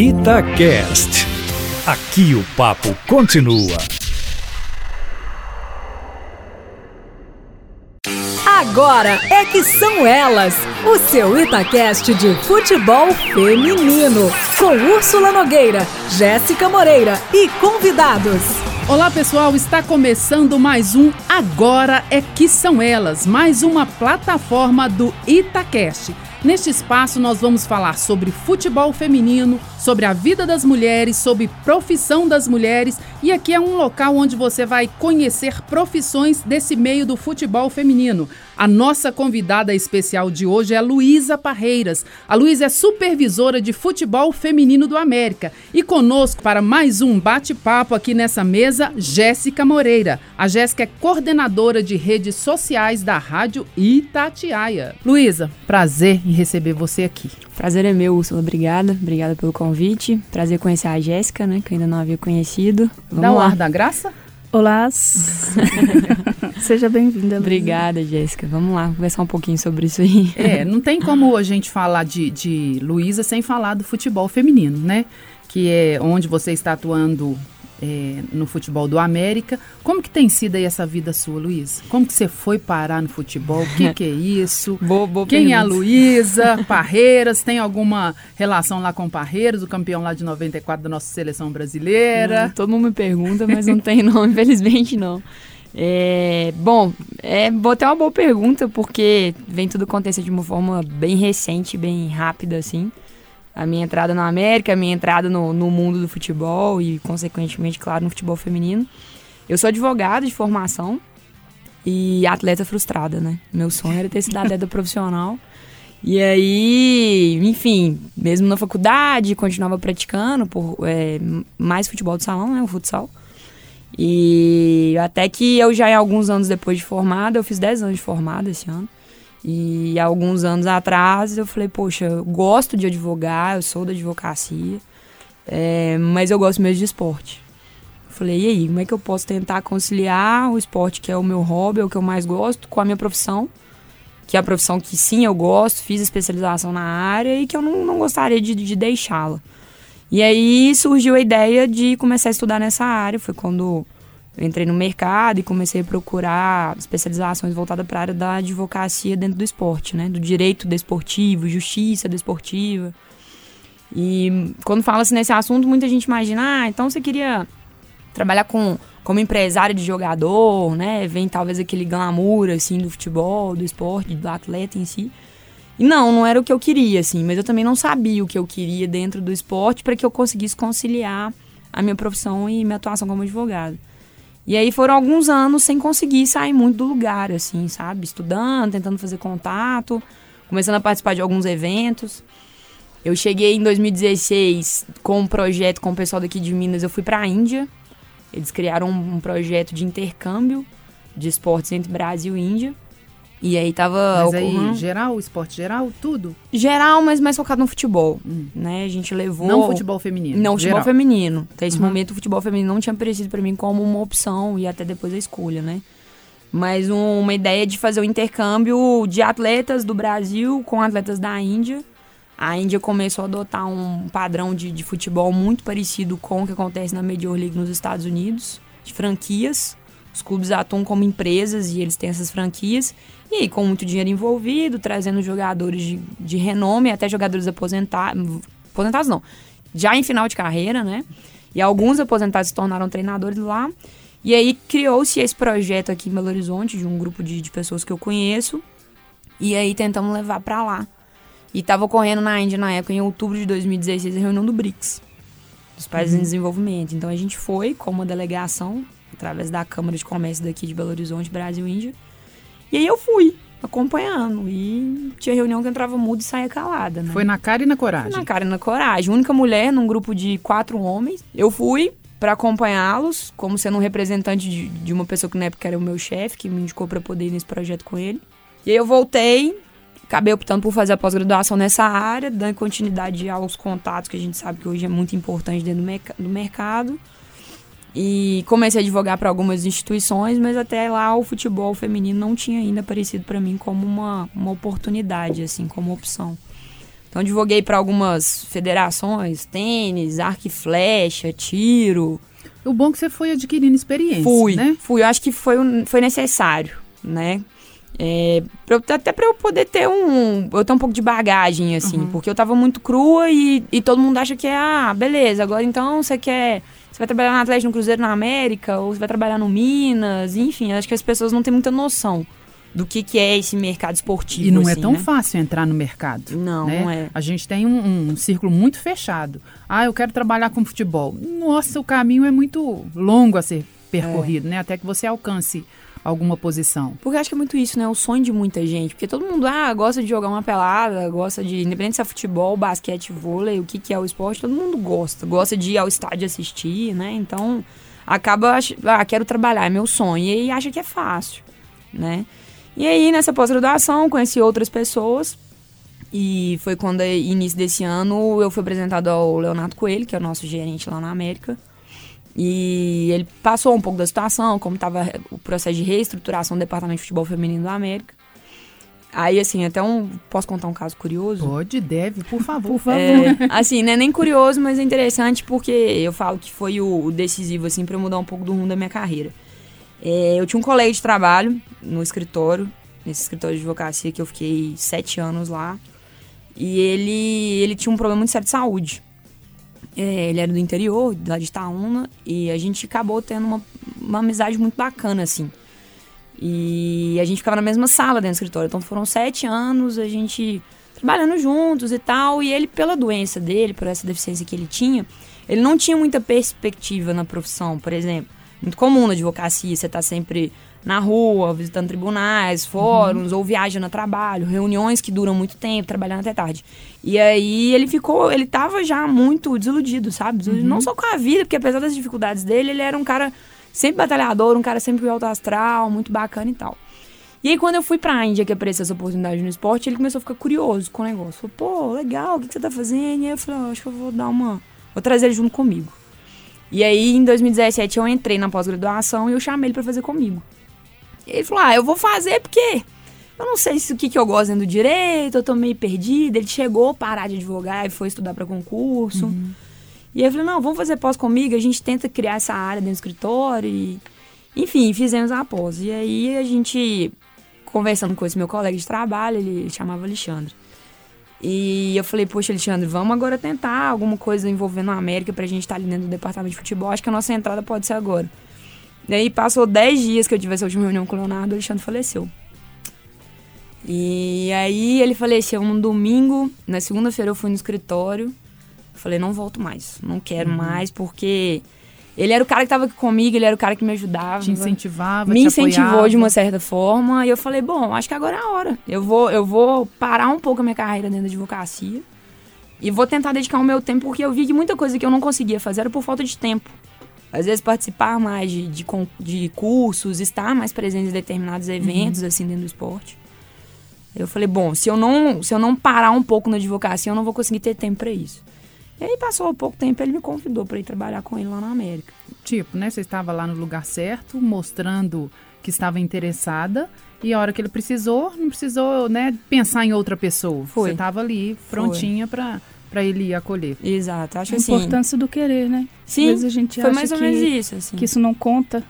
Itacast. Aqui o papo continua. Agora é que são elas, o seu Itacast de futebol feminino, com Úrsula Nogueira, Jéssica Moreira e convidados. Olá pessoal, está começando mais um Agora é que são elas, mais uma plataforma do Itacast. Neste espaço, nós vamos falar sobre futebol feminino, sobre a vida das mulheres, sobre profissão das mulheres. E aqui é um local onde você vai conhecer profissões desse meio do futebol feminino. A nossa convidada especial de hoje é Luísa Parreiras. A Luísa é supervisora de futebol feminino do América. E conosco, para mais um bate-papo aqui nessa mesa, Jéssica Moreira. A Jéssica é coordenadora de redes sociais da Rádio Itatiaia. Luísa, prazer em receber você aqui. Prazer é meu, Úrsula. Obrigada. Obrigada pelo convite. Prazer conhecer a Jéssica, né? Que eu ainda não havia conhecido. Vamos Dá um lá. ar da graça? Olá. Seja bem-vinda. Obrigada, Jéssica. Vamos lá conversar um pouquinho sobre isso aí. É, não tem como a gente falar de, de Luísa sem falar do futebol feminino, né? Que é onde você está atuando é, no futebol do América. Como que tem sido aí essa vida sua, Luísa? Como que você foi parar no futebol? O que, que é isso? boa, boa Quem pergunta. é a Luísa? Parreiras? Tem alguma relação lá com Parreiras, o campeão lá de 94 da nossa seleção brasileira? Não, todo mundo me pergunta, mas não tem não, infelizmente não. É, bom, é até uma boa pergunta, porque vem tudo acontecer de uma forma bem recente, bem rápida, assim a minha entrada na América, a minha entrada no, no mundo do futebol e, consequentemente, claro, no futebol feminino. Eu sou advogada de formação e atleta frustrada, né? Meu sonho era ter sido atleta profissional. E aí, enfim, mesmo na faculdade, continuava praticando por é, mais futebol de salão, né? O futsal. E até que eu já, alguns anos depois de formada, eu fiz 10 anos de formada esse ano. E alguns anos atrás eu falei, poxa, eu gosto de advogar, eu sou da advocacia, é, mas eu gosto mesmo de esporte. Eu falei, e aí, como é que eu posso tentar conciliar o esporte, que é o meu hobby, é o que eu mais gosto, com a minha profissão, que é a profissão que sim eu gosto, fiz especialização na área e que eu não, não gostaria de, de deixá-la. E aí surgiu a ideia de começar a estudar nessa área, foi quando eu entrei no mercado e comecei a procurar especializações voltadas para a área da advocacia dentro do esporte, né? Do direito desportivo, justiça desportiva. E quando fala-se nesse assunto, muita gente imagina, ah, então você queria trabalhar com, como empresário de jogador, né? Vem talvez aquele glamour, assim, do futebol, do esporte, do atleta em si. E não, não era o que eu queria, assim, mas eu também não sabia o que eu queria dentro do esporte para que eu conseguisse conciliar a minha profissão e minha atuação como advogado. E aí foram alguns anos sem conseguir sair muito do lugar, assim, sabe? Estudando, tentando fazer contato, começando a participar de alguns eventos. Eu cheguei em 2016 com um projeto com o pessoal daqui de Minas, eu fui para a Índia. Eles criaram um, projeto de intercâmbio de esportes entre Brasil e Índia. E aí tava. Mas aí, uhum. geral, esporte geral, tudo? Geral, mas mais focado no futebol. Hum. Né? A gente levou. Não futebol feminino. Não, futebol geral. feminino. Até esse uhum. momento, o futebol feminino não tinha aparecido para mim como uma opção e até depois a escolha, né? Mas um, uma ideia de fazer o um intercâmbio de atletas do Brasil com atletas da Índia. A Índia começou a adotar um padrão de, de futebol muito parecido com o que acontece na Major League nos Estados Unidos, de franquias. Os clubes atuam como empresas e eles têm essas franquias. E aí, com muito dinheiro envolvido, trazendo jogadores de, de renome, até jogadores aposentados. Aposentados não. Já em final de carreira, né? E alguns aposentados se tornaram treinadores lá. E aí criou-se esse projeto aqui em Belo Horizonte, de um grupo de, de pessoas que eu conheço. E aí tentamos levar para lá. E estava ocorrendo na Índia na época, em outubro de 2016, a reunião do BRICS, dos países uhum. em desenvolvimento. Então a gente foi com uma delegação, através da Câmara de Comércio daqui de Belo Horizonte, Brasil e Índia. E aí eu fui, acompanhando. E tinha reunião que entrava mudo e saía calada, né? Foi na cara e na coragem? Foi na cara e na coragem. Única mulher num grupo de quatro homens. Eu fui para acompanhá-los, como sendo um representante de, de, uma pessoa que na época era o meu chefe, que me indicou para poder ir nesse projeto com ele. E aí eu voltei, acabei optando por fazer a pós-graduação nessa área, dando continuidade aos contatos que a gente sabe que hoje é muito importante dentro do, do mercado. E comecei a advogar para algumas instituições, mas até lá o futebol feminino não tinha ainda aparecido para mim como uma, uma oportunidade, assim, como opção. Então, advoguei para algumas federações, tênis, arco e flecha, tiro. O bom é que você foi adquirindo experiência, Fui, né? fui. Eu acho que foi, foi necessário, né? É, eu- até para eu poder ter um. Eu ter um pouco de bagagem, assim, Uhum. porque eu tava muito crua e, e todo mundo acha que é, ah, beleza, agora então você quer. Você vai trabalhar na Atlético no Cruzeiro na América, ou você vai trabalhar no Minas, enfim, acho que as pessoas não têm muita noção do que, que é esse mercado esportivo. E não é assim, tão né? fácil entrar no mercado. Não, né? não é. A gente tem um, um círculo muito fechado. Ah, eu quero trabalhar com futebol. Nossa, o caminho é muito longo a ser percorrido, É. né? Até que você alcance alguma posição. Porque eu acho que é muito isso, né? O sonho de muita gente. Porque todo mundo, ah, gosta de jogar uma pelada, gosta de. Independente se é futebol, basquete, vôlei, o que, que é o esporte, todo mundo gosta. Gosta de ir ao estádio assistir, né? Então, acaba, ah, quero trabalhar, é meu sonho. E aí acha que é fácil, né? E aí, nessa pós-graduação, conheci outras pessoas. E foi quando, início desse ano, eu fui apresentado ao Leonardo Coelho, que é o nosso gerente lá na América. E ele passou um pouco da situação, como estava o processo de reestruturação do Departamento de Futebol Feminino da América. Aí, assim, até um. Posso contar um caso curioso? Pode, deve, por favor. Por favor. É, assim, não é nem curioso, mas é interessante porque eu falo que foi o, o decisivo, assim, para mudar um pouco do rumo da minha carreira. É, eu tinha um colega de trabalho no escritório, nesse escritório de advocacia que eu fiquei sete anos lá. E ele, ele tinha um problema muito sério de saúde. É, ele era do interior, lá de Itaúna, e a gente acabou tendo uma, uma amizade muito bacana, assim. E a gente ficava na mesma sala dentro do escritório. Então foram sete anos, a gente trabalhando juntos e tal. E ele, pela doença dele, por essa deficiência que ele tinha, ele não tinha muita perspectiva na profissão, por exemplo. Muito comum na advocacia, você tá sempre na rua, visitando tribunais, fóruns, ou viaja no trabalho, reuniões que duram muito tempo, trabalhando até tarde. E aí ele ficou, ele tava já muito desiludido, sabe? Desiludido Não só com a vida, porque apesar das dificuldades dele, ele era um cara sempre batalhador, um cara sempre alto astral, muito bacana e tal. E aí, quando eu fui pra Índia, que apareceu essa oportunidade no esporte, ele começou a ficar curioso com o negócio. Falou, pô, legal, o que que você tá fazendo? E aí eu falei, "Ah, acho que eu vou dar uma. Vou trazer ele junto comigo. E aí, em 2017, eu entrei na pós-graduação e eu chamei ele pra fazer comigo. E ele falou, ah, eu vou fazer porque eu não sei se o que, que eu gosto dentro do direito, eu tô meio perdida. Ele chegou a parar de advogar e foi estudar pra concurso. E aí eu falei, não, vamos fazer pós comigo, a gente tenta criar essa área dentro do escritório e... Enfim, fizemos a pós. E aí a gente, conversando com esse meu colega de trabalho, ele chamava Alexandre. E eu falei, poxa, Alexandre, vamos agora tentar alguma coisa envolvendo a América pra gente estar ali dentro do departamento de futebol. Acho que a nossa entrada pode ser agora. E aí passou 10 dias que eu tive essa última reunião com o Leonardo, o Alexandre faleceu. E aí ele faleceu num domingo, na segunda-feira eu fui no escritório. Falei, não volto mais, não quero mais, porque ele era o cara que tava aqui comigo, ele era o cara que me ajudava. Te incentivava, me te incentivou apoiava. de uma certa forma. E eu falei, bom, acho que agora é a hora. Eu vou, eu vou parar um pouco a minha carreira dentro da advocacia. E vou tentar dedicar o meu tempo, porque eu vi que muita coisa que eu não conseguia fazer era por falta de tempo. Às vezes participar mais de, de, de cursos, estar mais presente em determinados eventos, assim, dentro do esporte. Eu falei, bom, se eu não, se eu não parar um pouco na advocacia, eu não vou conseguir ter tempo para isso. E aí passou um pouco tempo, ele me convidou para ir trabalhar com ele lá na América. Tipo, né? Você estava lá no lugar certo, mostrando que estava interessada. E a hora que ele precisou, não precisou, né, pensar em outra pessoa. Foi. Você estava ali prontinha para para ele ir acolher. Exato, acho A assim. importância do querer, né? Sim, Às vezes a gente foi mais ou que, menos isso, assim. que isso não conta.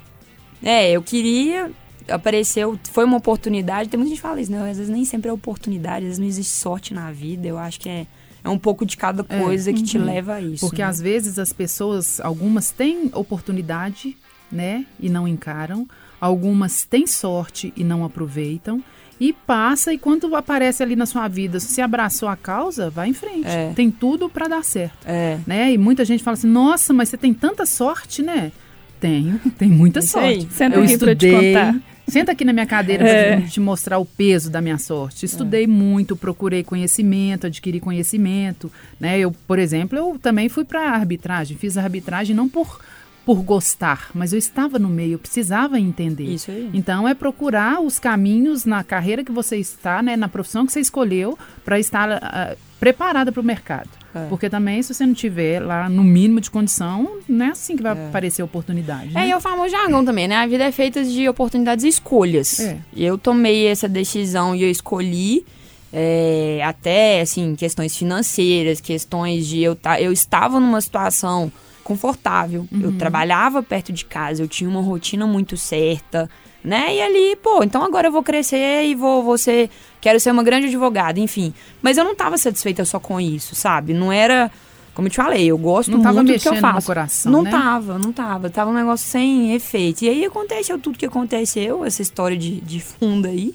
É, eu queria, apareceu, foi uma oportunidade, tem muita gente que fala isso, né? Às vezes nem sempre é oportunidade, às vezes não existe sorte na vida, eu acho que é, é um pouco de cada É, coisa que te uhum. leva a isso. Porque né? às vezes as pessoas, algumas têm oportunidade, né, e não encaram. Algumas têm sorte e não aproveitam. E passa, e quando aparece ali na sua vida, se abraçou a causa, vai em frente. É. Tem tudo para dar certo. É, né? E muita gente fala assim, nossa, mas você tem tanta sorte, né? Tenho, tenho muita Isso aí. sorte. Senta Eu aqui pra eu te estudei. contar. Senta aqui na minha cadeira É. pra te mostrar o peso da minha sorte. Estudei muito, procurei conhecimento, adquiri conhecimento, né? Eu, por exemplo, eu também fui para arbitragem, fiz a arbitragem não por por gostar, mas eu estava no meio, eu precisava entender. isso aí. Então é procurar os caminhos na carreira que você está, né, na profissão que você escolheu, para estar ah, preparada para o mercado. É. Porque também, se você não tiver lá no mínimo de condição, não é assim que vai É. aparecer oportunidade. É, né? e é o famoso jargão também, né? A vida é feita de oportunidades e escolhas. É. E eu tomei essa decisão e eu escolhi. é, até assim questões financeiras, questões de eu tá, eu estava numa situação confortável, eu trabalhava perto de casa, eu tinha uma rotina muito certa, né? E ali, pô, então agora eu vou crescer e vou, vou ser, quero ser uma grande advogada, enfim. Mas eu não estava satisfeita só com isso, sabe? Não era, como eu te falei, eu gosto Não tava muito do que eu mexendo no faço. coração, não né? tava, não tava. Tava um negócio sem efeito. E aí aconteceu tudo que aconteceu, essa história de, de fundo aí.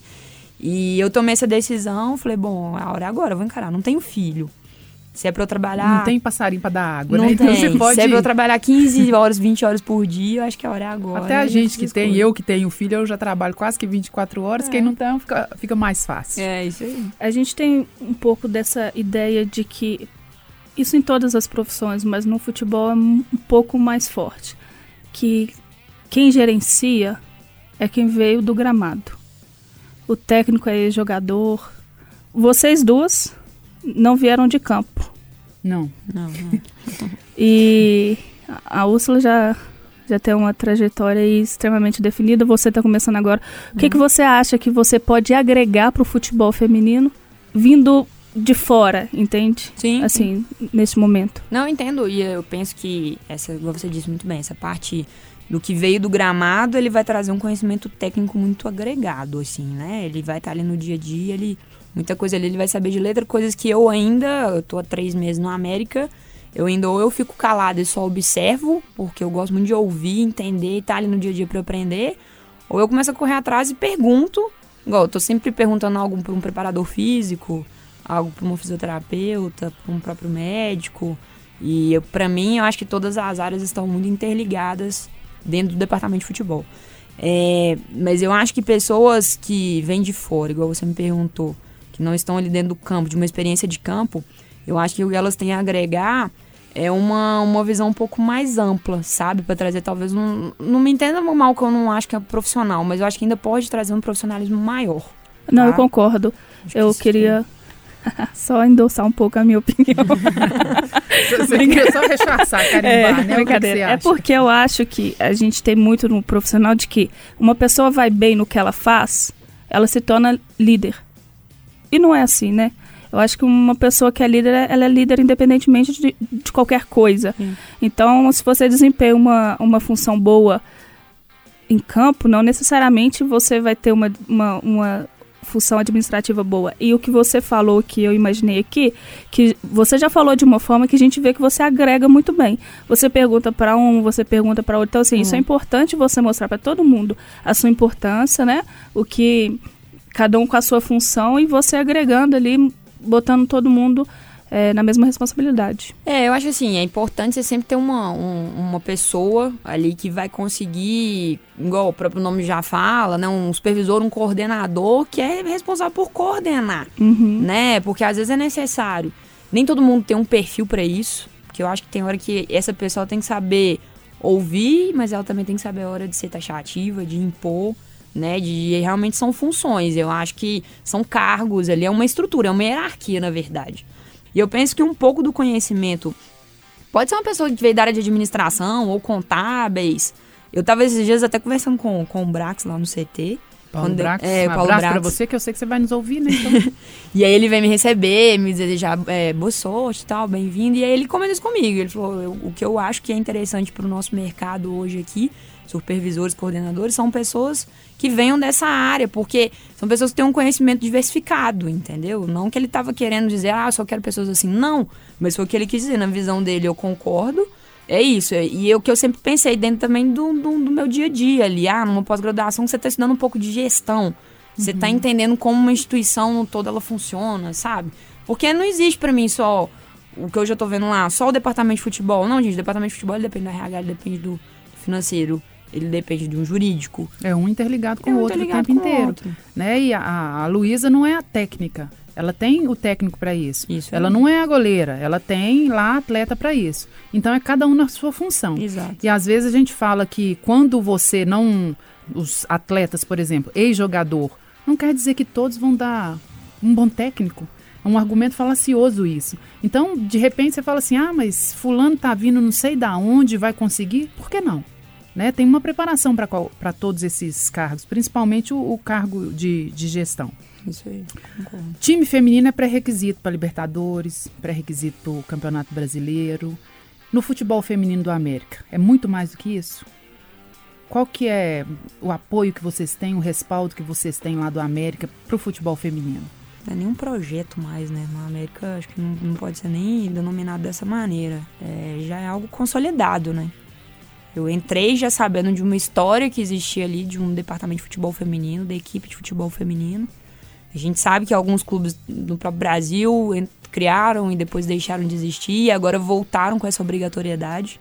E eu tomei essa decisão, falei, bom, a hora é agora, eu vou encarar. Não tenho filho. Se é pra eu trabalhar. Não tem passarinho pra dar água, Não né? Então tem. você pode. Se é pra eu trabalhar 15 horas, 20 horas por dia, eu acho que a hora é agora. Até a E gente que tem, coisas. eu que tenho filho, eu já trabalho quase que 24 horas. Quem não tem, fica, fica mais fácil. É, isso aí. A gente tem um pouco dessa ideia de que isso em todas as profissões, mas no futebol é um um pouco mais forte, que quem gerencia é quem veio do gramado. O técnico é jogador. Vocês duas não vieram de campo. Não. Não, não. E a Úrsula já, já tem uma trajetória aí extremamente definida. Você está começando agora. O que, que você acha que você pode agregar para o futebol feminino vindo de fora, entende? Sim. Assim, nesse momento. Não, eu entendo. E eu penso que, essa, igual você disse muito bem, essa parte do que veio do gramado, ele vai trazer um conhecimento técnico muito agregado, assim, né? Ele vai estar ali no dia a dia, ele, muita coisa ali ele vai saber de letra, coisas que eu ainda, eu tô há três meses no América, eu ainda ou eu fico calado e só observo, porque eu gosto muito de ouvir, entender e estar ali no dia a dia para aprender, ou eu começo a correr atrás e pergunto, igual eu tô sempre perguntando algo para um preparador físico, algo para uma fisioterapeuta, para um próprio médico, e para mim, eu acho que todas as áreas estão muito interligadas dentro do departamento de futebol. É, mas eu acho que pessoas que vêm de fora, igual você me perguntou, que não estão ali dentro do campo, de uma experiência de campo, eu acho que o que elas têm a agregar é uma, uma visão um pouco mais ampla, sabe? Para trazer talvez um. Não me entenda mal que eu não acho que é profissional, mas eu acho que ainda pode trazer um profissionalismo maior. Não, eu Tá. concordo. Acho Eu isso queria só endossar um pouco a minha opinião. Você queria só rechaçar, carimbar, né? O que que brincadeira. você É porque eu acho que a gente tem muito no profissional de que uma pessoa vai bem no que ela faz, ela se torna líder. E não é assim, né? Eu acho que uma pessoa que é líder, ela é líder independentemente de, de qualquer coisa. Sim. Então, se você desempenha uma, uma função boa em campo, não necessariamente você vai ter uma, uma, uma função administrativa boa. E o que você falou, que eu imaginei aqui, que você já falou de uma forma que a gente vê que você agrega muito bem. Você pergunta para um, você pergunta para outro. Então, assim, isso é importante você mostrar para todo mundo a sua importância, né? O que cada um com a sua função e você agregando ali, botando todo mundo eh, na mesma responsabilidade. É, eu acho assim, é importante você sempre ter uma, um- uma pessoa ali que vai conseguir, igual o próprio nome já fala, né? Um supervisor, um coordenador que é responsável por coordenar, Uhum. né? Porque às vezes é necessário. Nem todo mundo tem um perfil pra isso, porque eu acho que tem hora que essa pessoa tem que saber ouvir, mas ela também tem que saber a hora de ser taxativa, de impor, né? De realmente são funções. Eu acho que são cargos ali, é uma estrutura, é uma hierarquia, na verdade. E eu penso que um pouco do conhecimento pode ser uma pessoa que veio da área de administração ou contábeis. Eu tava esses dias até conversando com, com o Brax lá no CT. Paulo Quando- Brax, é, um Paulo abraço pra Brax. você, que eu sei que você vai nos ouvir, né? Então, E aí ele veio me receber, me desejar é, boa sorte e tal, bem-vindo. E aí ele comentou isso comigo. Ele falou, "Eu- o que eu acho que é interessante para o nosso mercado hoje aqui, supervisores, coordenadores, são pessoas que venham dessa área, porque são pessoas que têm um conhecimento diversificado, entendeu? Não que ele estava querendo dizer, ah, eu só quero pessoas assim. Não, mas foi o que ele quis dizer. Na visão dele, eu concordo. É isso. E é o que eu sempre pensei dentro também do, do, do meu dia a dia ali. Ah, numa pós-graduação você está estudando um pouco de gestão. Você tá entendendo como uma instituição no todo ela funciona, sabe? Porque não existe pra mim só o que eu já tô vendo lá, só o departamento de futebol. Não, gente, o departamento de futebol depende do RH, depende do financeiro, ele depende de um jurídico. é um interligado com É o um outro o tempo o inteiro. outro. Né? E a, a Luísa não é a técnica. Ela tem o técnico para isso. Isso Ela aí. não é a goleira. Ela tem lá atleta para isso. Então é cada um na sua função. Exato. E às vezes a gente fala que quando você não. Os atletas, por exemplo, ex-jogador, não quer dizer que todos vão dar um bom técnico. É um argumento falacioso isso. Então, de repente, você fala assim: ah, mas Fulano tá vindo não sei da onde, vai conseguir? Por que não? Né? Tem uma preparação para todos esses cargos, principalmente o, o cargo de, de gestão. Isso aí, concordo. Time feminino é pré-requisito para Libertadores, pré-requisito para o Campeonato Brasileiro. No futebol feminino do América, é muito mais do que isso? Qual que é o apoio que vocês têm, o respaldo que vocês têm lá do América para o futebol feminino? Não é nenhum projeto mais, né? Na América, acho que não, não pode ser nem denominado dessa maneira. É, já é algo consolidado, né? Eu entrei já sabendo de uma história que existia ali, de um departamento de futebol feminino, da equipe de futebol feminino. A gente sabe que alguns clubes no próprio Brasil criaram e depois deixaram de existir e agora voltaram com essa obrigatoriedade.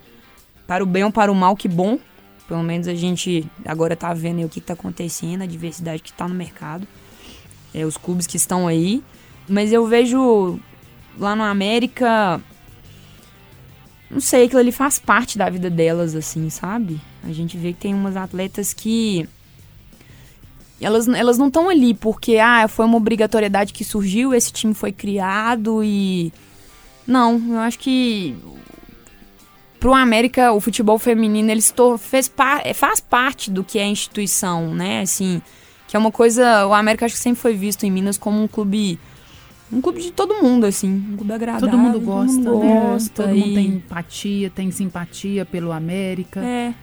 Para o bem ou para o mal, que bom. Pelo menos a gente agora tá vendo o que está acontecendo, a diversidade que está no mercado. É, os clubes que estão aí. Mas eu vejo lá no América. Não sei, aquilo ali faz parte da vida delas, assim, sabe? A gente vê que tem umas atletas que. Elas, elas não estão ali porque, ah, foi uma obrigatoriedade que surgiu, esse time foi criado e. Não, eu acho que. Pro América, o futebol feminino, ele fez par faz parte do que é a instituição, né? Assim, que é uma coisa. O América acho que sempre foi visto em Minas como um clube. Um clube de todo mundo, assim. Um clube agradável. Todo mundo gosta, todo mundo né? gosta. Todo mundo tem empatia, tem simpatia pelo América. É,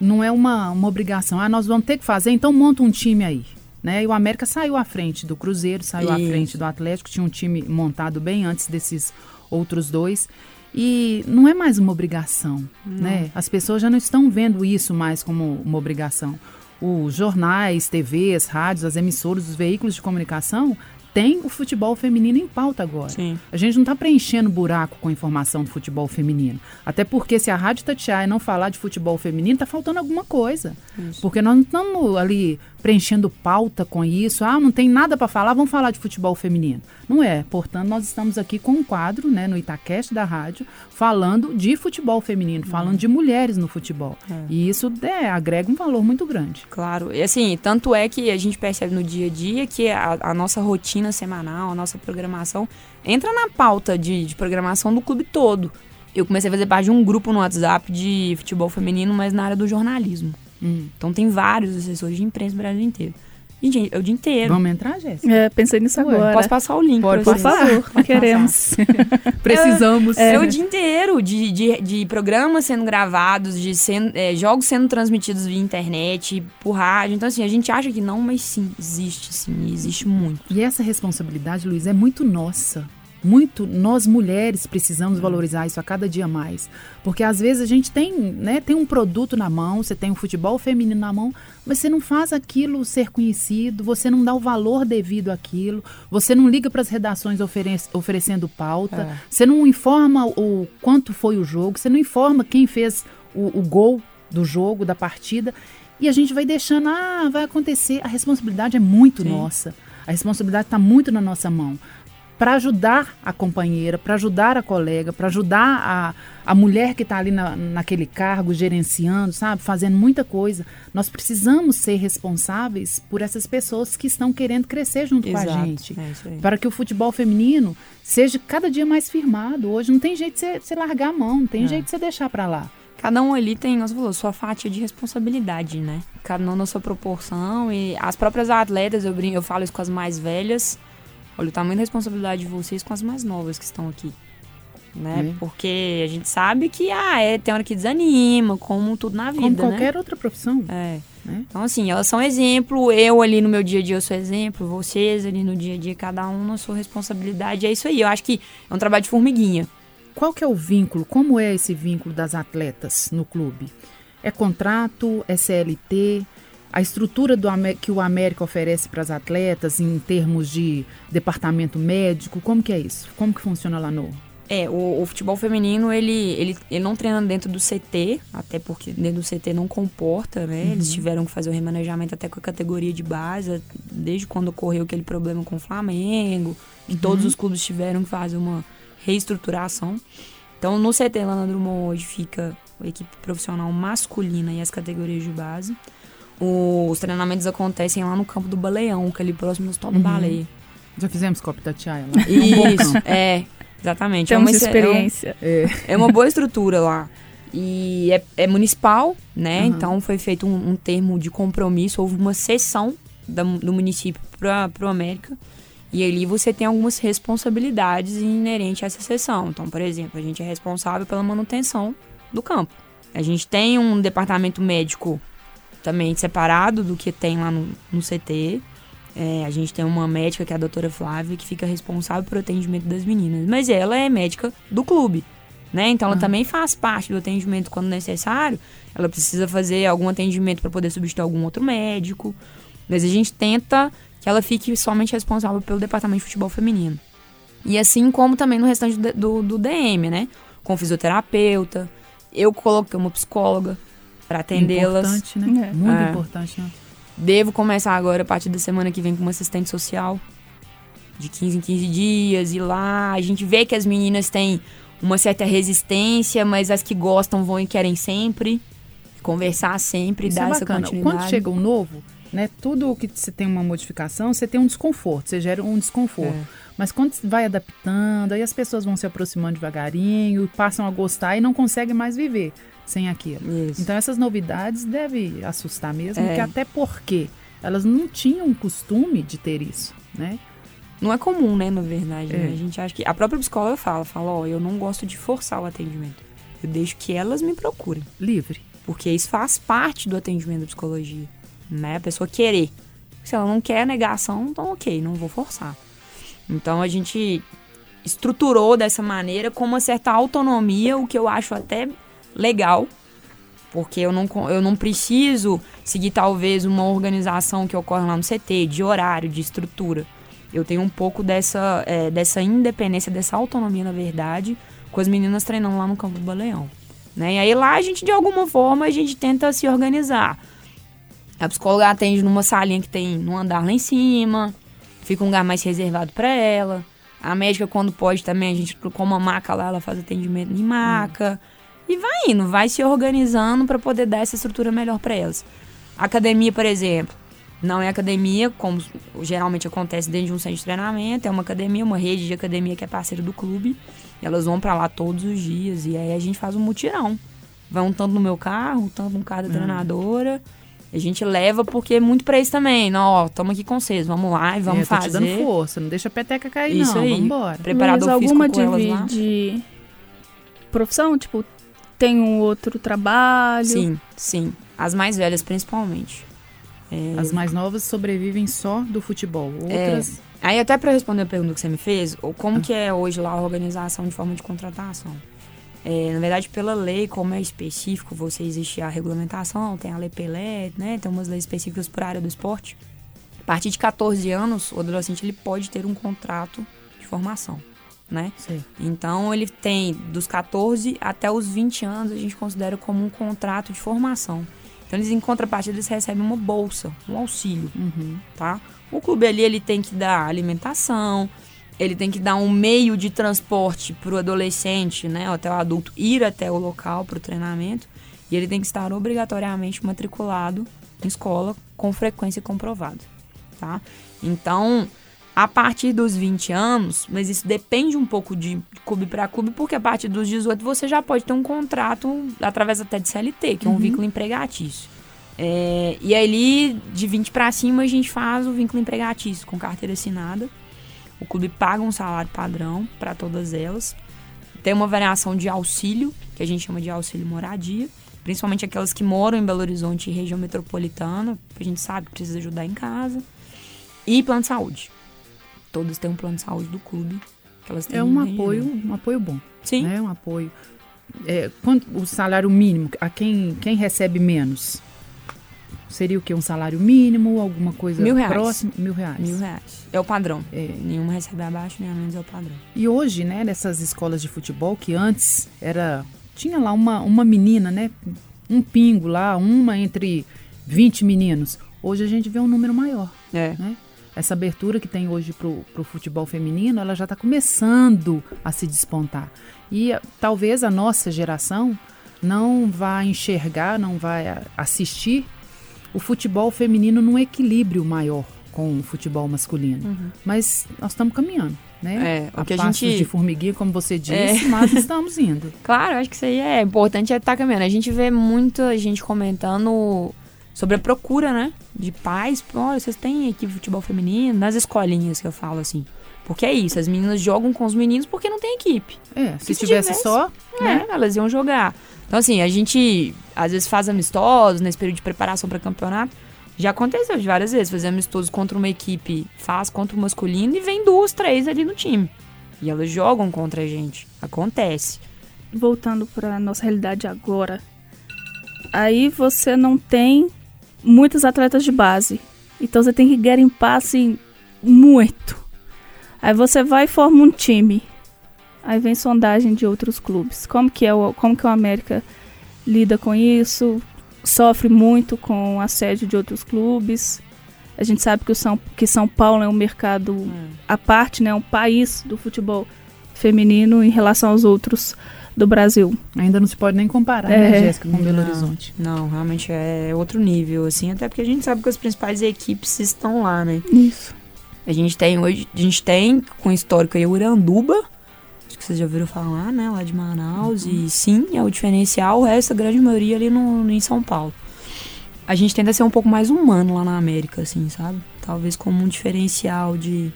Não é uma, uma obrigação. Ah, nós vamos ter que fazer, então monta um time aí. Né? E o América saiu à frente do Cruzeiro, saiu à Isso. frente do Atlético, tinha um time montado bem antes desses outros dois. E não é mais uma obrigação, né? As pessoas já não estão vendo isso mais como uma obrigação. Os jornais, TVs, rádios, as emissoras, os veículos de comunicação têm o futebol feminino em pauta agora. sim. A gente não está preenchendo buraco com informação do futebol feminino. Até porque se a Rádio Tatiaia não falar de futebol feminino, está faltando alguma coisa. Isso. Porque nós não estamos ali preenchendo pauta com isso. Ah, não tem nada para falar, vamos falar de futebol feminino. Não é. Portanto, nós estamos aqui com um quadro né, no Itacast da rádio falando de futebol feminino, falando de mulheres no futebol. É. E isso é, agrega um valor muito grande. Claro, e assim, tanto é que a gente percebe no dia a dia que a, a nossa rotina semanal, a nossa programação entra na pauta de, de programação do clube todo. Eu comecei a fazer parte de um grupo no WhatsApp de futebol feminino, mas na área do jornalismo. Hum. Então tem vários assessores de imprensa no Brasil inteiro. Gente, é o dia inteiro. Vamos entrar, Jéssica? É, pensei nisso Ué, agora. Posso passar o link Pode Por favor, queremos. Precisamos. É o dia inteiro de, de, de programas sendo gravados, de sendo, é, jogos sendo transmitidos via internet, por rádio. Então, assim, a gente acha que não, mas sim, existe sim, e existe muito. E essa responsabilidade, Luiz, é muito nossa. Muito, nós mulheres precisamos valorizar isso a cada dia mais. Porque às vezes a gente tem, né, tem um produto na mão, você tem um futebol feminino na mão, mas você não faz aquilo ser conhecido, você não dá o valor devido àquilo, você não liga para as redações ofere- oferecendo pauta, É. você não informa o quanto foi o jogo, você não informa quem fez o, o gol do jogo, da partida. E a gente vai deixando, ah, vai acontecer. A responsabilidade é muito Sim. nossa. A responsabilidade está muito na nossa mão. Para ajudar a companheira, para ajudar a colega, para ajudar a, a mulher que está ali na, naquele cargo, gerenciando, sabe? Fazendo muita coisa. Nós precisamos ser responsáveis por essas pessoas que estão querendo crescer junto com a gente É para que o futebol feminino seja cada dia mais firmado. Hoje não tem jeito de você, você largar a mão, não tem É. jeito de você deixar para lá. Cada um ali tem, nós falou, sua fatia de responsabilidade, né? Cada um na sua proporção. E as próprias atletas, eu, brinco, eu falo isso com as mais velhas. Olha o tamanho da responsabilidade de vocês com as mais novas que estão aqui. Né? É. Porque a gente sabe que ah, é, tem hora que desanima, como tudo na vida, Como né? qualquer outra profissão. É. Né? Então, assim, elas são exemplo, eu ali no meu dia a dia eu sou exemplo, vocês ali no dia a dia, cada um na sua responsabilidade. É isso aí. Eu acho que é um trabalho de formiguinha. Qual que é o vínculo? Como é esse vínculo das atletas no clube? É contrato? É CLT? A estrutura do, que o América oferece para as atletas em termos de departamento médico, como que é isso? Como que funciona lá no... É, o, o futebol feminino, ele, ele, ele não treina dentro do CT, até porque dentro do CT não comporta, né? Eles tiveram que fazer o remanejamento até com a categoria de base, desde quando ocorreu aquele problema com o Flamengo, que todos os clubes tiveram que fazer uma reestruturação. Então, no CT lá na Drummond hoje fica a equipe profissional masculina e as categorias de base. Os treinamentos acontecem lá no campo do Baleão, que é ali próximo do Hospital do Baleia. Já fizemos Copa Tatiaia lá. É bom Isso, campo. é, exatamente. é Temos uma ex- é experiência. É. é uma boa estrutura lá. E é, é municipal, né? Uhum. Então foi feito um, um termo de compromisso, houve uma sessão da- do município para o América. E ali você tem algumas responsabilidades inerentes a essa sessão. Então, por exemplo, a gente é responsável pela manutenção do campo. A gente tem um departamento médico também separado do que tem lá no, no CT. É, a gente tem uma médica, que é a doutora Flávia, que fica responsável pelo atendimento das meninas. Mas ela é médica do clube, né? Então ela também faz parte do atendimento quando necessário. Ela precisa fazer algum atendimento para poder substituir algum outro médico. Mas a gente tenta que ela fique somente responsável pelo departamento de futebol feminino. E assim como também no restante do, do, do DM, né? Com fisioterapeuta. Eu coloquei uma psicóloga para atendê-las. Importante, né? É. Muito É. importante, né? Devo começar agora, a partir da semana que vem, com uma assistente social. De 15 em 15 dias. E lá a gente vê que as meninas têm uma certa resistência, mas as que gostam vão e querem sempre. Conversar sempre, Isso dar é essa bacana. continuidade. Quando chega um novo, né? Tudo que você tem uma modificação, você tem um desconforto, você gera um desconforto. É. Mas quando você vai adaptando, aí as pessoas vão se aproximando devagarinho, passam a gostar e não conseguem mais viver sem aquilo. Isso. Então essas novidades devem assustar mesmo, É. que até porque elas não tinham costume de ter isso, né? Não é comum, né, na verdade. né? É. A gente acha que. A própria psicóloga fala, fala, ó, eu não gosto de forçar o atendimento. Eu deixo que elas me procurem. Livre. Porque isso faz parte do atendimento da psicologia. Né? A pessoa querer. Se ela não quer negação, então ok, não vou forçar. Então a gente estruturou dessa maneira com uma certa autonomia, o que eu acho até legal. Porque eu não, eu não preciso seguir talvez uma organização que ocorre lá no CT, de horário, de estrutura. Eu tenho um pouco dessa, é, dessa independência, dessa autonomia, na verdade, com as meninas treinando lá no campo do Baleão. Né? E aí lá a gente, de alguma forma, a gente tenta se organizar. A psicóloga atende numa salinha que tem no andar lá em cima, fica um lugar mais reservado para ela. A médica, quando pode também, a gente com uma maca lá, ela faz atendimento em maca. E vai indo, vai se organizando para poder dar essa estrutura melhor para elas. Academia, por exemplo, não é academia, como geralmente acontece dentro de um centro de treinamento, é uma academia, uma rede de academia que é parceira do clube. E elas vão para lá todos os dias e aí a gente faz um mutirão. Vai um tanto no meu carro, um tanto no carro da treinadora. A gente leva porque é muito pra isso também. Não, ó, tamo aqui com vocês, vamos lá e vamos é, fazer. te dando força, não deixa a peteca cair Isso não, aí. vamos embora. Preparador Mas físico alguma com elas lá. de, de profissão? Tipo, tem um outro trabalho? Sim, sim. As mais velhas principalmente. É, As mais novas sobrevivem só do futebol. Outras. Aí até pra responder a pergunta que você me fez, ou como que é hoje lá a organização de forma de contratação? É, na verdade, pela lei, como é específico, você existe a regulamentação, tem a lei Pelé, né? Tem umas leis específicas por área do esporte. A partir de 14 anos, o adolescente ele pode ter um contrato de formação, né? Sei. Então ele tem dos 14 até os 20 anos, a gente considera como um contrato de formação. Então eles em contrapartida eles recebem uma bolsa, um auxílio, Uhum. tá? O clube ali ele tem que dar alimentação, ele tem que dar um meio de transporte para o adolescente, né, até o adulto ir até o local para o treinamento, e ele tem que estar obrigatoriamente matriculado em escola com frequência comprovada, tá? Então, a partir dos 20 anos, mas isso depende um pouco de clube para clube, porque a partir dos 18 você já pode ter um contrato através até de CLT, que é um vínculo empregatício. É, e ali, de 20 para cima, a gente faz o vínculo empregatício com carteira assinada. O clube paga um salário padrão para todas elas. Tem uma variação de auxílio, que a gente chama de auxílio moradia, principalmente aquelas que moram em Belo Horizonte e região metropolitana, que a gente sabe que precisa ajudar em casa. E plano de saúde. Todas têm um plano de saúde do clube. Que elas têm É um apoio, um apoio bom. Sim. Né? Um apoio. É, quanto, o salário mínimo, a quem, quem recebe menos? Seria o quê? Um salário mínimo? Alguma coisa Mil reais. próxima? Mil reais. Mil reais. É o padrão. É. Nenhuma recebe abaixo, nem a menos é o padrão. E hoje, né, nessas escolas de futebol, que antes era. Tinha lá uma, uma menina, né? Um pingo lá, uma entre 20 meninos. Hoje a gente vê um número maior. É. né? Essa abertura que tem hoje pro, pro futebol feminino, ela já está começando a se despontar. E eh, talvez a nossa geração não vai enxergar, não vai a- assistir o futebol feminino num equilíbrio maior com o futebol masculino. Mas nós estamos caminhando, né? Uhum. É, o a que a gente- de formiguinha, como você disse, É. mas estamos indo. Claro, acho que isso aí é importante é estar caminhando. A gente vê muita gente comentando sobre a procura, né? De pais. Olha, vocês têm equipe de futebol feminino? Nas escolinhas que eu falo assim. Porque é isso, as meninas jogam com os meninos porque não tem equipe. É, se, se tivesse, tivesse, só, né? É, elas iam jogar. Então, assim, a gente às vezes faz amistosos nesse período de preparação para campeonato. Já aconteceu de várias vezes, fazer amistosos contra uma equipe, faz contra o masculino e vem duas, três ali no time. E elas jogam contra a gente. Acontece. Voltando para nossa realidade agora. Aí você não tem muitos atletas de base. Então você tem que garimpar assim muito. Aí você vai e forma um time. Aí vem sondagem de outros clubes. Como que é o, como que o América lida com isso? Sofre muito com assédio de outros clubes. A gente sabe que, o São, que São Paulo é um mercado à parte, né? Um país do futebol feminino em relação aos outros do Brasil. Ainda não se pode nem comparar, É. né, Jéssica, com Belo Não. Horizonte. Não, realmente é outro nível, assim, até porque a gente sabe que as principais equipes estão lá, né? Isso. A gente tem hoje, a gente tem com histórico aí o Uranduba, acho que vocês já ouviram falar, né, lá de Manaus, e sim, é o diferencial, o resto, a grande maioria ali no, em São Paulo. A gente tenta ser um pouco mais humano lá na América, assim, sabe? Talvez como um diferencial de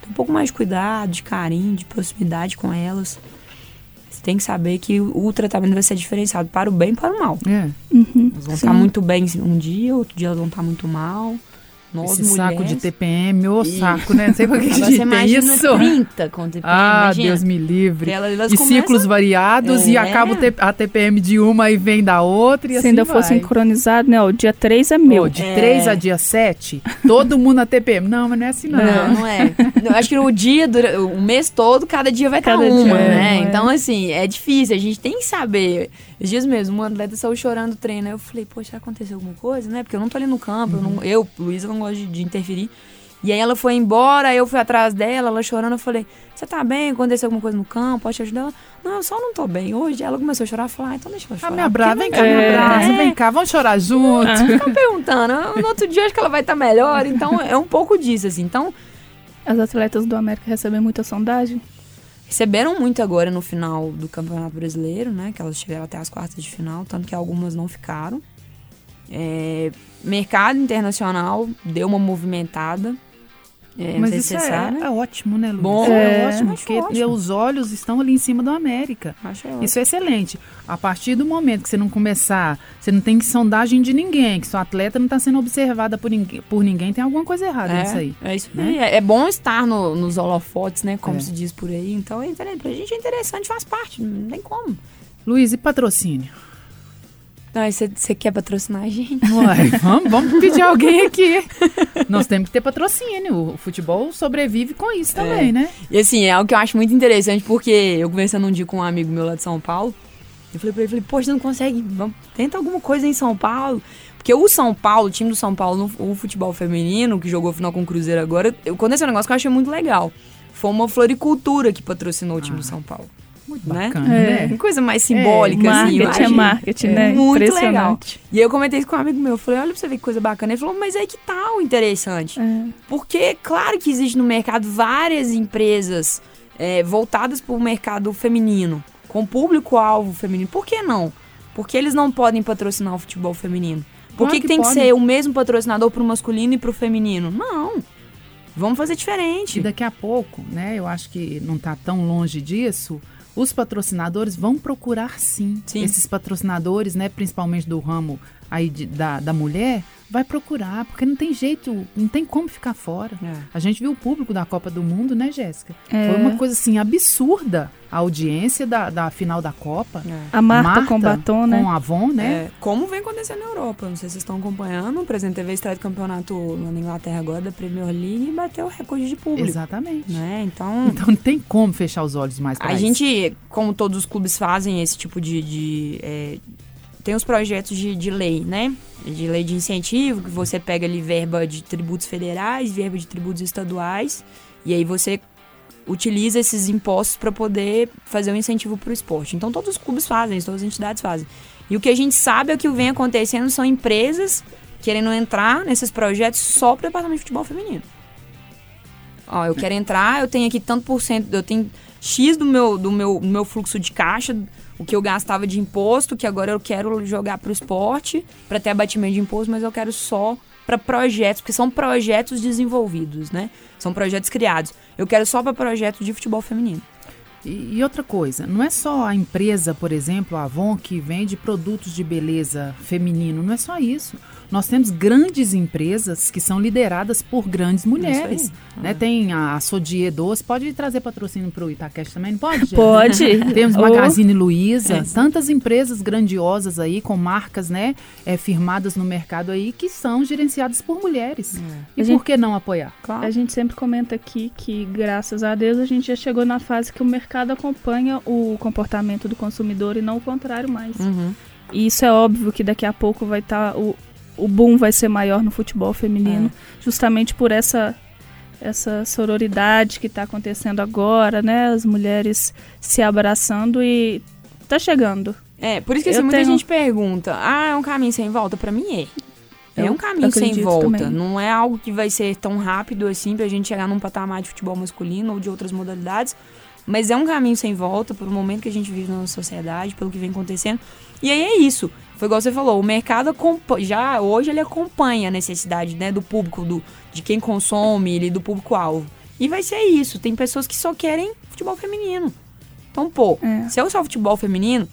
ter um pouco mais de cuidado, de carinho, de proximidade com elas. Você tem que saber que o, tratamento vai ser diferenciado para o bem e para o mal. É. Uhum. Elas vão estar muito bem um dia, outro dia elas vão estar muito mal. Nós, Esse mulheres, saco de TPM, ô Ih. saco, né? Não sei por que a Agora gente você imagina isso. 30 com TPM, Ah, imagina. Deus me livre. Elas, elas E começam- ciclos variados e É. acaba o T- a TPM de uma e vem da outra e Se assim ainda for vai. sincronizado, né? O dia 3 é meu. Pô, de É. 3 a dia 7, todo mundo na TPM. Não, mas não é assim não. Não, não é. Eu acho que o dia, o mês todo, cada dia vai estar Cada uma, dia, né? é. Então, assim, é difícil. A gente tem que saber. Os dias mesmo, um atleta saiu chorando do treino. Aí eu falei, poxa, aconteceu alguma coisa, né? Porque eu não tô ali no campo. Eu, não, eu Luísa, não gosto de, de interferir. E aí ela foi embora, eu fui atrás dela, ela chorando. Eu falei, você tá bem? Aconteceu alguma coisa no campo? Pode te ajudar? Ela, não, eu só não tô bem. Hoje ela começou a chorar. Eu falei, ah, então deixa ela Ah, chorar. me abraça, vem cá, me É. abraça, É. vem cá, vamos chorar junto. Ficam perguntando. "Ah, No outro dia acho que ela vai estar melhor. Então é um pouco disso, assim. Então, As atletas do América recebem muita sondagem. receberam muito agora no final do Campeonato Brasileiro, né? Que elas chegaram até as quartas de final, tanto que algumas não ficaram. É, mercado internacional deu uma movimentada. É, Mas isso é, é ótimo, né, Luiz? Bom, é, é, ótimo, porque ótimo. os olhos estão ali em cima do América. Isso é excelente. A partir do momento que você não começar, você não tem sondagem de ninguém, que sua atleta não está sendo observada por ninguém, por ninguém, tem alguma coisa errada nisso aí. É isso né? É, é bom estar no- nos holofotes, né? Como É. se diz por aí. Então, é pra gente é interessante, faz parte. Não tem como. Luiz, e patrocínio? Não, você quer patrocinar a gente? Uai, vamos, vamos pedir alguém aqui. Nós temos que ter patrocínio. O futebol sobrevive com isso também, né? E assim, é algo que eu acho muito interessante, porque eu conversando um dia com um amigo meu lá de São Paulo, eu falei pra ele, falei, poxa, você não consegue, vamos, tenta alguma coisa em São Paulo. Porque o São Paulo, o time do São Paulo, o futebol feminino, que jogou final com o Cruzeiro agora, eu, aconteceu um negócio que eu achei muito legal. Foi uma floricultura que patrocinou o time do São Paulo. Muito Né? bacana, É. né? Que coisa mais simbólica, assim. eu marketing é achei marketing, né? Muito legal. E aí eu comentei isso com um amigo meu, eu falei, olha pra você ver que coisa bacana. Ele falou, mas aí que tal interessante? É. Porque, claro que existe no mercado várias empresas é, voltadas para o mercado feminino, com público-alvo feminino. Por que não? Porque eles não podem patrocinar o futebol feminino. Por Claro que, que que tem que podem. ser o mesmo patrocinador para o masculino e para o feminino? Não. Vamos fazer E diferente. daqui a pouco, né? Eu acho que não está tão longe disso. Os patrocinadores vão procurar sim. Sim. Esses patrocinadores, né? Principalmente do ramo aí de- da, da mulher, vai procurar, porque não tem jeito, não tem como ficar fora. É. A gente viu o público da Copa do Mundo, né, Jéssica? É. Foi uma coisa assim absurda a audiência da, da final da Copa. A Marta, com batom, né? Com a Avon, né? É, como vem acontecendo na Europa. Não sei se vocês estão acompanhando. O presidente teve estreia do campeonato na Inglaterra agora, da Premier League, e bateu o recorde de público. Exatamente. Né? Então, Então não tem como fechar os olhos mais pra A isso. gente, como todos os clubes fazem esse tipo de. de, é, tem os projetos de, de lei, né? De lei de incentivo, que você pega ali verba de tributos federais, verba de tributos estaduais, e aí você utiliza esses impostos para poder fazer um incentivo para o esporte. Então todos os clubes fazem todas as entidades fazem. E o que a gente sabe é que o que vem acontecendo são empresas querendo entrar nesses projetos só para o departamento de futebol feminino. Ó, eu quero entrar, eu tenho aqui tanto por cento, eu tenho X do meu, do meu, do meu fluxo de caixa, o que eu gastava de imposto, que agora eu quero jogar para o esporte, para ter abatimento de imposto, mas eu quero só para projetos, porque são projetos desenvolvidos, né? São projetos criados. Eu quero só para projetos de futebol feminino. E, e, outra coisa, não é só a empresa, por exemplo, a Avon, que vende produtos de beleza feminino, não é só isso. Nós temos grandes empresas que são lideradas por grandes mulheres. Né? Ah. Tem a Sodier Doce, pode trazer patrocínio para o Itaquest também, não pode? Pode. Temos Magazine Luiza, é. tantas empresas grandiosas aí, com marcas né, é, firmadas no mercado aí, que são gerenciadas por mulheres. É. E a por gente, que não apoiar? Claro. A gente sempre comenta aqui que, graças a Deus, a gente já chegou na fase que o mercado acompanha o comportamento do consumidor e não o contrário mais. Uhum. E isso é óbvio que daqui a pouco vai estar tá o o boom vai ser maior no futebol feminino, é. justamente por essa essa sororidade que está acontecendo agora, né? As mulheres se abraçando e tá chegando. É, por isso que assim, muita tenho... gente pergunta: ah, é um caminho sem volta? Para mim é. É um caminho sem volta. Também. Não é algo que vai ser tão rápido assim pra gente chegar num patamar de futebol masculino ou de outras modalidades. Mas é um caminho sem volta pelo momento que a gente vive na sociedade, pelo que vem acontecendo. E aí é isso. Foi igual você falou, o mercado já hoje ele acompanha a necessidade né, do público, do, de quem consome, ele, do público-alvo. E vai ser isso. Tem pessoas que só querem futebol feminino. Então, pô, é. se é só futebol feminino,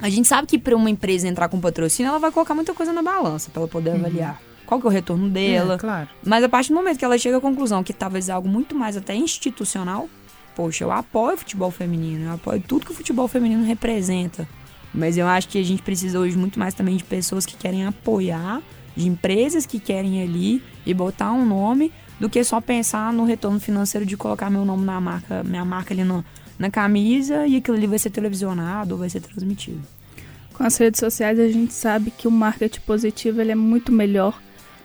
a gente sabe que para uma empresa entrar com patrocínio, ela vai colocar muita coisa na balança para ela poder uhum. avaliar qual que é o retorno dela. É, claro. Mas a partir do momento que ela chega à conclusão que talvez é algo muito mais até institucional, poxa, eu apoio o futebol feminino, eu apoio tudo que o futebol feminino representa. Mas eu acho que a gente precisa hoje muito mais também de pessoas que querem apoiar, de empresas que querem ali e botar um nome, do que só pensar no retorno financeiro de colocar meu nome na marca, minha marca ali no, na camisa e aquilo ali vai ser televisionado ou vai ser transmitido. Com as redes sociais a gente sabe que o marketing positivo ele é muito melhor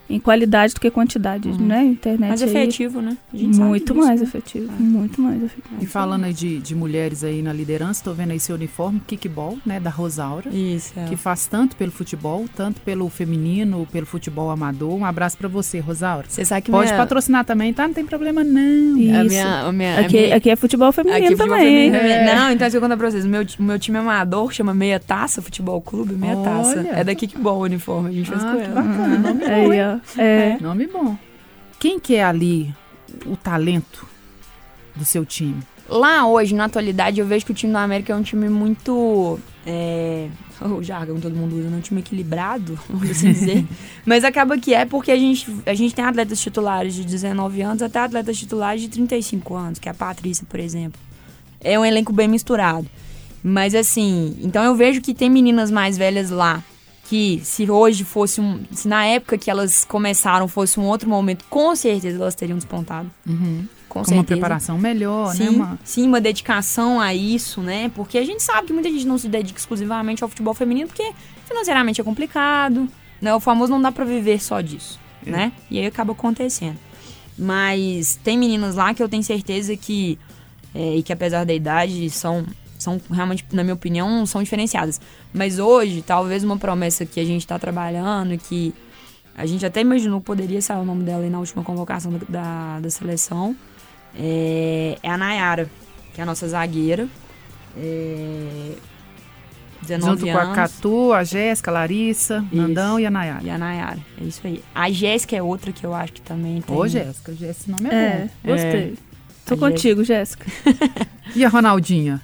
em qualidade do que quantidade, uhum. né? Internet mais efetivo, né? muito mais efetivo, é. muito mais efetivo. E falando aí de, de mulheres aí na liderança, estou vendo aí seu uniforme, kickball, né, da Rosaura. Isso. É. Que faz tanto pelo futebol, tanto pelo feminino, pelo futebol amador. Um abraço para você, Rosaura. Você sabe que Pode minha... patrocinar também, tá? Não tem problema não. Isso. A minha, a minha, aqui, minha... aqui é futebol feminino aqui é futebol também. Feminino. É. Não, então deixa eu contar pra vocês. Meu, meu time amador chama Meia Taça Futebol Clube, Meia Olha. Taça. É da kickball o uniforme, a gente fez ah, com ela. Bacana, é, bom. É, é. Nome bom. Quem que é ali o talento do seu time? Lá hoje, na atualidade, eu vejo que o time do América é um time muito. É, o jargão todo mundo usa, né? um time equilibrado, vamos assim dizer. Mas acaba que é porque a gente, a gente tem atletas titulares de 19 anos até atletas titulares de 35 anos, que é a Patrícia, por exemplo. É um elenco bem misturado. Mas assim, então eu vejo que tem meninas mais velhas lá que se hoje fosse um. Se na época que elas começaram fosse um outro momento, com certeza elas teriam despontado. Uhum. Com, com uma preparação melhor, sim, né? Uma... Sim, uma dedicação a isso, né? Porque a gente sabe que muita gente não se dedica exclusivamente ao futebol feminino, porque financeiramente é complicado, né? O famoso não dá para viver só disso, é. né? E aí acaba acontecendo. Mas tem meninas lá que eu tenho certeza que, é, e que apesar da idade, são são realmente, na minha opinião, são diferenciadas. Mas hoje, talvez uma promessa que a gente está trabalhando, que a gente até imaginou que poderia sair o nome dela aí na última convocação da, da, da seleção, é, é, a Nayara, que é a nossa zagueira. É, 19 Junto anos. com a Catu, a Jéssica, a Larissa, isso. Nandão e a Nayara. E a Nayara, é isso aí. A Jéssica é outra que eu acho que também tem. Ô, Jéssica, esse nome é, é bom. Gostei. É. Tô a contigo, Jéssica. e a Ronaldinha?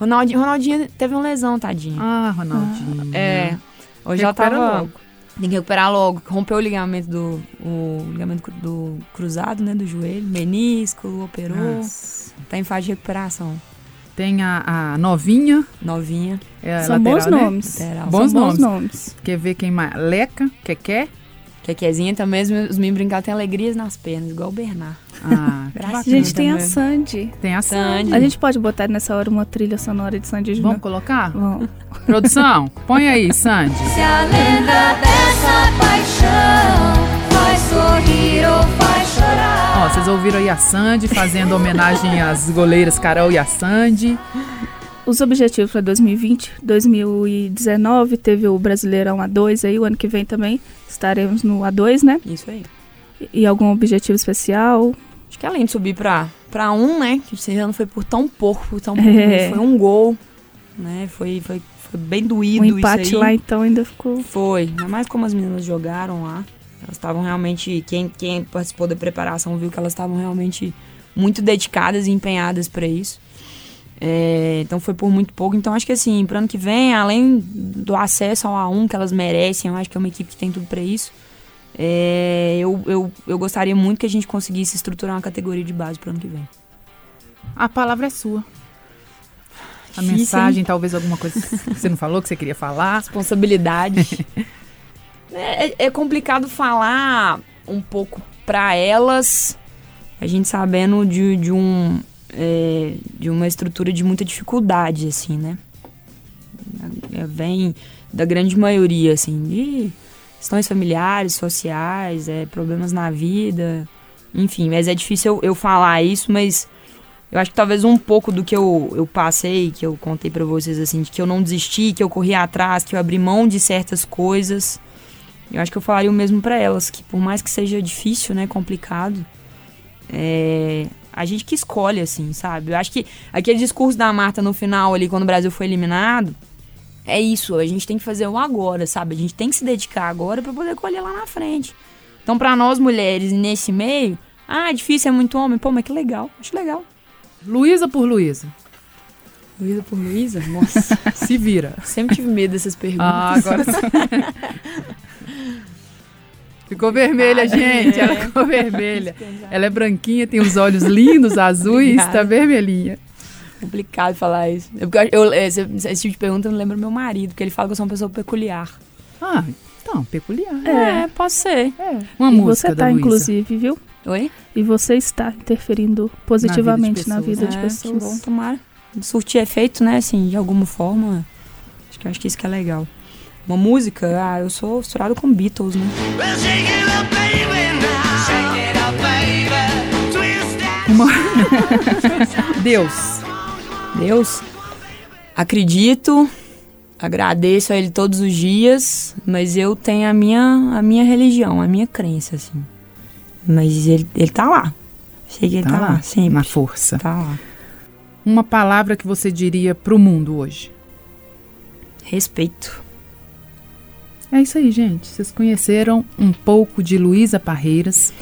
Ronaldinho, Ronaldinho teve uma lesão, tadinho. Ah, Ronaldinho. É. Hoje ela tava. Logo. Tem que recuperar logo. Rompeu o ligamento do. O ligamento do cruzado, né? Do joelho. Menisco, operou. Nossa. Tá em fase de recuperação. Tem a, a novinha. Novinha. É São lateral, bons né? nomes. Bons, São nomes. bons nomes. Quer ver quem mais? Leca, Keké. Kekezinha também, os meninos brincar tem alegrias nas pernas, igual o Bernard. Ah, a gente tem a Sandy. Tem a Sandy. A gente pode botar nessa hora uma trilha sonora de Sandy Júnior. Vamos colocar? Vamos. Produção, põe aí, Sandy. Se a lenda dessa paixão faz sorrir ou faz chorar. Ó, vocês ouviram aí a Sandy fazendo homenagem às goleiras Carol e a Sandy. Os objetivos para 2020, 2019 teve o Brasileirão A2 aí, o ano que vem também estaremos no A2, né? Isso aí. E, e algum objetivo especial? Acho que além de subir para para um, né? Que esse ano foi por tão pouco, por tão pouco, é. foi um gol. né? Foi, foi, foi bem doído O empate lá então ainda ficou. Foi, ainda mais como as meninas jogaram lá. Elas estavam realmente. Quem, quem participou da preparação viu que elas estavam realmente muito dedicadas e empenhadas para isso. É, então foi por muito pouco. Então acho que assim, pro ano que vem, além do acesso ao A1 que elas merecem, eu acho que é uma equipe que tem tudo para isso. é, eu, eu, eu gostaria muito que a gente conseguisse estruturar uma categoria de base pro ano que vem. A palavra é sua. A Difícil, mensagem, talvez alguma coisa que você não falou, que você queria falar. responsabilidade. é, é complicado falar um pouco pra elas, a gente sabendo de, de um é, de uma estrutura de muita dificuldade, assim, né? É, vem da grande maioria, assim, de questões familiares, sociais, é, problemas na vida, enfim, mas é difícil eu, eu falar isso, mas eu acho que talvez um pouco do que eu, eu passei, que eu contei pra vocês, assim, de que eu não desisti, que eu corri atrás, que eu abri mão de certas coisas. Eu acho que eu falaria o mesmo pra elas, que por mais que seja difícil, né, complicado, é, a gente que escolhe, assim, sabe? Eu acho que aquele discurso da Marta no final ali, quando o Brasil foi eliminado, é isso, a gente tem que fazer o agora, sabe? A gente tem que se dedicar agora pra poder colher lá na frente. Então, pra nós mulheres nesse meio, ah, é difícil, é muito homem, pô, mas que legal, acho legal. Luísa por Luísa. Luísa por Luísa? Nossa, Se vira. sempre tive medo dessas perguntas. Ah, agora sim. Ficou vermelha, gente. Ela ficou vermelha. Ela é branquinha, tem os olhos lindos, azuis, Obrigada. tá vermelhinha. complicado falar isso. Eu, eu, esse, esse tipo de pergunta eu não lembro do meu marido, porque ele fala que eu sou uma pessoa peculiar. Ah, então, peculiar. É, pode ser. Uma e música você da tá, Luísa. inclusive, viu? Oi? E você está interferindo positivamente na vida de É, pessoas. Que bom, tomara. Surtir efeito, né, assim, de alguma forma. Acho que, acho que isso que é legal. Uma música, ah, eu sou misturado com Beatles, né? That. Deus. Deus, acredito, agradeço a Ele todos os dias, mas eu tenho a minha, a minha religião, a minha crença, assim. Mas ele, ele tá lá. Sei que ele tá, lá, sempre. na força. Tá lá. Uma palavra que você diria pro mundo hoje. Respeito. É isso aí, gente. Vocês conheceram um pouco de Luísa Parreiras.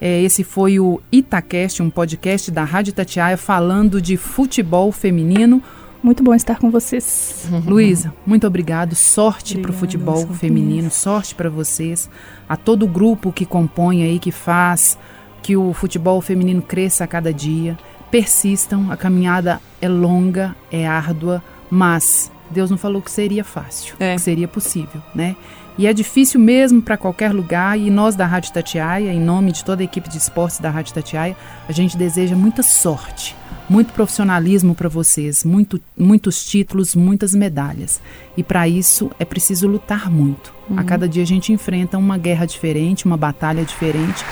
É, esse foi o Itacast, um podcast da Rádio Tatiaia falando de futebol feminino. Muito bom estar com vocês. Luísa, muito obrigado. Sorte para o futebol sorte feminino, sorte para vocês, a todo o grupo que compõe aí, que faz que o futebol feminino cresça a cada dia. Persistam, a caminhada é longa, é árdua, mas Deus não falou que seria fácil, É. que seria possível, né? E é difícil mesmo para qualquer lugar, e nós da Rádio Tatiaia, em nome de toda a equipe de esportes da Rádio Tatiaia, a gente deseja muita sorte, muito profissionalismo para vocês, muito, muitos títulos, muitas medalhas. E para isso é preciso lutar muito. A cada dia a gente enfrenta uma guerra diferente, uma batalha diferente.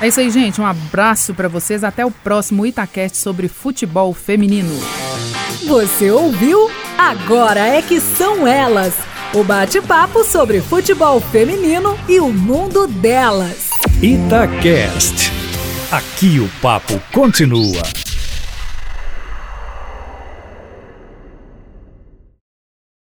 É isso aí, gente. Um abraço para vocês. Até o próximo Itacast sobre futebol feminino. Você ouviu? Agora é que são elas. O bate-papo sobre futebol feminino e o mundo delas. Itacast. Aqui o papo continua.